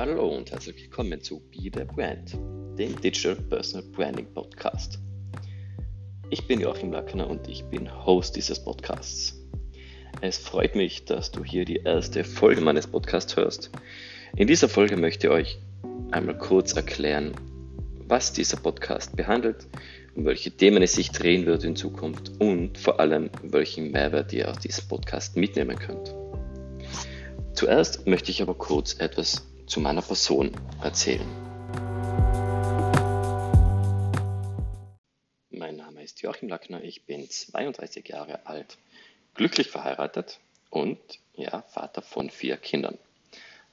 Hallo und herzlich willkommen zu Be the Brand, dem Digital Personal Branding Podcast. Ich bin Joachim Lackner und ich bin Host dieses Podcasts. Es freut mich, dass du hier die erste Folge meines Podcasts hörst. In dieser Folge möchte ich euch einmal kurz erklären, was dieser Podcast behandelt, um welche Themen es sich drehen wird in Zukunft und vor allem, welchen Mehrwert ihr aus diesem Podcast mitnehmen könnt. Zuerst möchte ich aber kurz etwas zu meiner Person erzählen. Mein Name ist Joachim Lackner, ich bin 32 Jahre alt, glücklich verheiratet und ja, Vater von vier Kindern.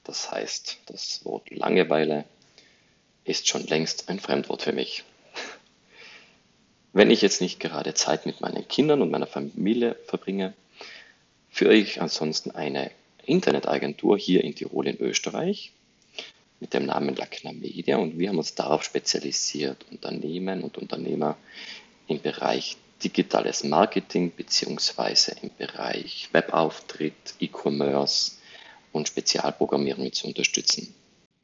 Das heißt, das Wort Langeweile ist schon längst ein Fremdwort für mich. Wenn ich jetzt nicht gerade Zeit mit meinen Kindern und meiner Familie verbringe, führe ich ansonsten eine Internetagentur hier in Tirol in Österreich mit dem Namen Lackner Media und wir haben uns darauf spezialisiert, Unternehmen und Unternehmer im Bereich digitales Marketing beziehungsweise im Bereich Webauftritt, E-Commerce und Spezialprogrammierung zu unterstützen.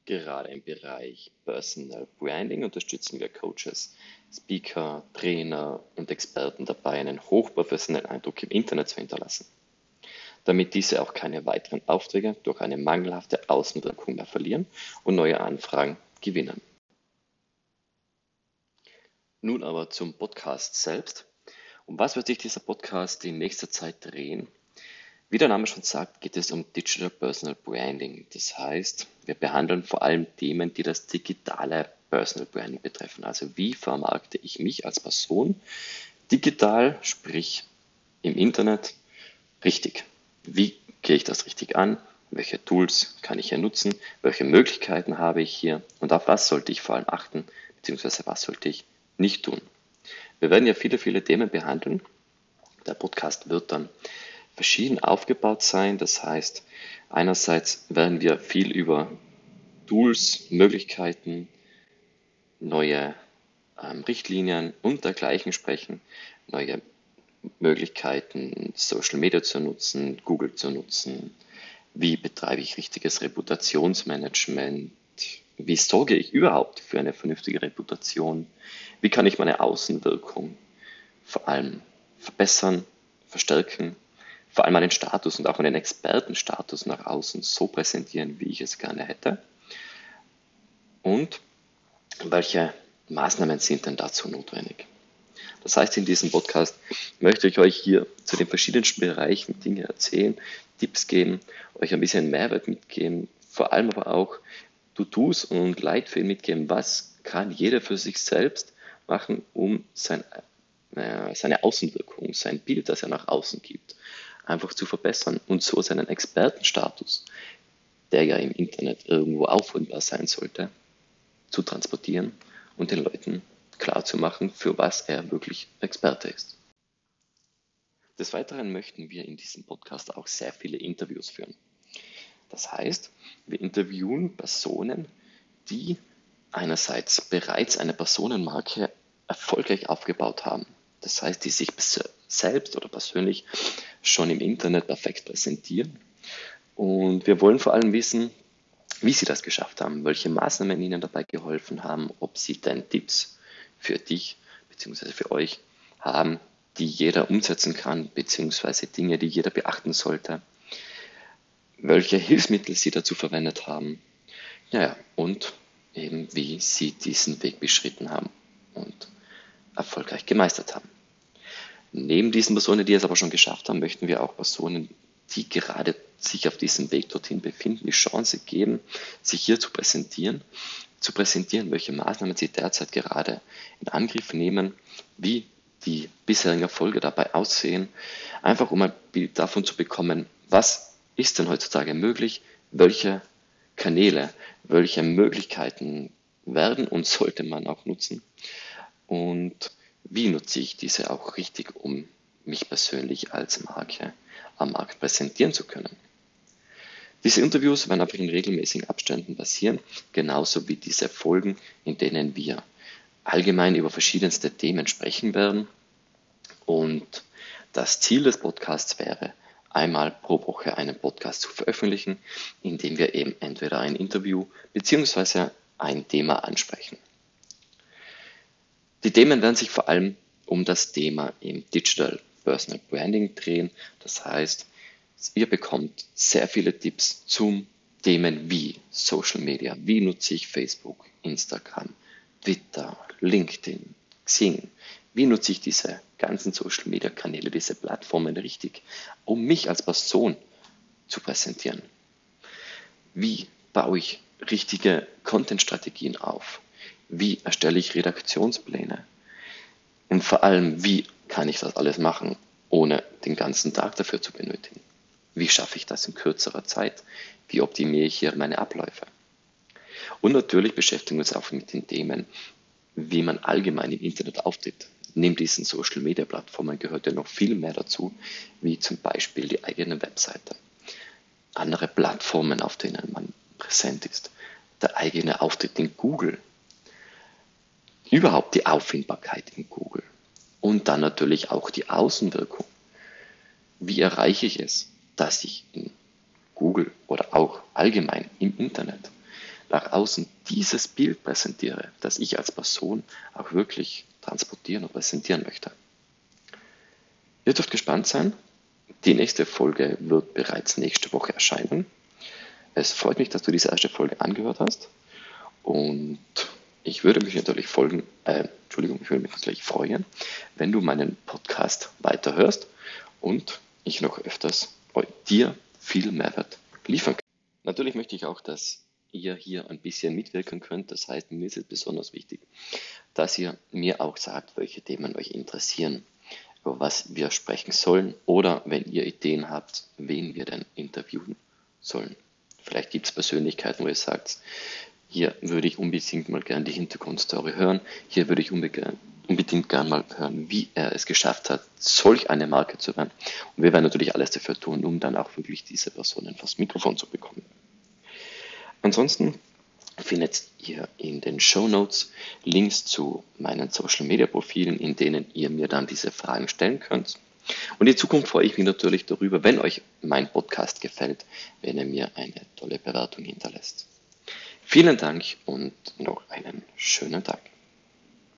Gerade im Bereich Personal Branding unterstützen wir Coaches, Speaker, Trainer und Experten dabei, einen hochprofessionellen Eindruck im Internet zu hinterlassen damit diese auch keine weiteren Aufträge durch eine mangelhafte Außenwirkung mehr verlieren und neue Anfragen gewinnen. Nun aber zum Podcast selbst. Um was wird sich dieser Podcast in nächster Zeit drehen? Wie der Name schon sagt, geht es um Digital Personal Branding. Das heißt, wir behandeln vor allem Themen, die das digitale Personal Branding betreffen. Also wie vermarkte ich mich als Person digital, sprich im Internet, richtig. Wie gehe ich das richtig an? Welche Tools kann ich hier nutzen? Welche Möglichkeiten habe ich hier? Und auf was sollte ich vor allem achten? Beziehungsweise was sollte ich nicht tun? Wir werden ja viele, viele Themen behandeln. Der Podcast wird dann verschieden aufgebaut sein. Das heißt, einerseits werden wir viel über Tools, Möglichkeiten, neue ähm, Richtlinien und dergleichen sprechen, neue Möglichkeiten, Social Media zu nutzen, Google zu nutzen. Wie betreibe ich richtiges Reputationsmanagement? Wie sorge ich überhaupt für eine vernünftige Reputation? Wie kann ich meine Außenwirkung vor allem verbessern, verstärken, vor allem meinen Status und auch meinen Expertenstatus nach außen so präsentieren, wie ich es gerne hätte? Und welche Maßnahmen sind denn dazu notwendig? Das heißt, in diesem Podcast möchte ich euch hier zu den verschiedensten Bereichen Dinge erzählen, Tipps geben, euch ein bisschen Mehrwert mitgeben, vor allem aber auch To-Dos und Leitfäden mitgeben, was kann jeder für sich selbst machen, um sein, äh, seine Außenwirkung, sein Bild, das er nach außen gibt, einfach zu verbessern und so seinen Expertenstatus, der ja im Internet irgendwo auffindbar sein sollte, zu transportieren und den Leuten klar zu machen, für was er wirklich Experte ist. Des Weiteren möchten wir in diesem Podcast auch sehr viele Interviews führen. Das heißt, wir interviewen Personen, die einerseits bereits eine Personenmarke erfolgreich aufgebaut haben. Das heißt, die sich selbst oder persönlich schon im Internet perfekt präsentieren. Und wir wollen vor allem wissen, wie sie das geschafft haben, welche Maßnahmen ihnen dabei geholfen haben, ob sie denn Tipps für dich bzw. für euch haben, die jeder umsetzen kann, beziehungsweise Dinge, die jeder beachten sollte, welche Hilfsmittel sie dazu verwendet haben, naja, und eben wie sie diesen Weg beschritten haben und erfolgreich gemeistert haben. Neben diesen Personen, die es aber schon geschafft haben, möchten wir auch Personen, die gerade sich auf diesem Weg dorthin befinden, die Chance geben, sich hier zu präsentieren zu präsentieren, welche Maßnahmen Sie derzeit gerade in Angriff nehmen, wie die bisherigen Erfolge dabei aussehen, einfach um ein Bild davon zu bekommen, was ist denn heutzutage möglich, welche Kanäle, welche Möglichkeiten werden und sollte man auch nutzen und wie nutze ich diese auch richtig, um mich persönlich als Marke am Markt präsentieren zu können. Diese Interviews werden einfach in regelmäßigen Abständen passieren, genauso wie diese Folgen, in denen wir allgemein über verschiedenste Themen sprechen werden. Und das Ziel des Podcasts wäre, einmal pro Woche einen Podcast zu veröffentlichen, in dem wir eben entweder ein Interview bzw. ein Thema ansprechen. Die Themen werden sich vor allem um das Thema im Digital Personal Branding drehen. Das heißt, ihr bekommt sehr viele Tipps zum Themen wie Social Media. Wie nutze ich Facebook, Instagram, Twitter, LinkedIn, Xing? Wie nutze ich diese ganzen Social Media Kanäle, diese Plattformen richtig, um mich als Person zu präsentieren? Wie baue ich richtige Content-Strategien auf? Wie erstelle ich Redaktionspläne? Und vor allem, wie kann ich das alles machen, ohne den ganzen Tag dafür zu benötigen? Wie schaffe ich das in kürzerer Zeit? Wie optimiere ich hier meine Abläufe? Und natürlich beschäftigen wir uns auch mit den Themen, wie man allgemein im Internet auftritt. Neben diesen Social Media Plattformen gehört ja noch viel mehr dazu, wie zum Beispiel die eigene Webseite, andere Plattformen, auf denen man präsent ist, der eigene Auftritt in Google, überhaupt die Auffindbarkeit in Google und dann natürlich auch die Außenwirkung. Wie erreiche ich es, dass ich in Google oder auch allgemein im Internet nach außen dieses Bild präsentiere, das ich als Person auch wirklich transportieren und präsentieren möchte. Ihr dürft gespannt sein. Die nächste Folge wird bereits nächste Woche erscheinen. Es freut mich, dass du diese erste Folge angehört hast. Und ich würde mich natürlich folgen, äh, Entschuldigung, ich würde mich natürlich freuen, wenn du meinen Podcast weiterhörst und ich noch öfters dir viel Mehrwert liefern kann. Natürlich möchte ich auch, dass ihr hier ein bisschen mitwirken könnt. Das heißt, mir ist es besonders wichtig, dass ihr mir auch sagt, welche Themen euch interessieren, über was wir sprechen sollen oder wenn ihr Ideen habt, wen wir denn interviewen sollen. Vielleicht gibt es Persönlichkeiten, wo ihr sagt, hier würde ich unbedingt mal gerne die Hintergrundstory hören, hier würde ich unbedingt unbedingt gerne mal hören, wie er es geschafft hat, solch eine Marke zu werden. Und wir werden natürlich alles dafür tun, um dann auch wirklich diese Personen vors Mikrofon zu bekommen. Ansonsten findet ihr in den Show Notes Links zu meinen Social Media Profilen, in denen ihr mir dann diese Fragen stellen könnt. Und in Zukunft freue ich mich natürlich darüber, wenn euch mein Podcast gefällt, wenn ihr mir eine tolle Bewertung hinterlässt. Vielen Dank und noch einen schönen Tag.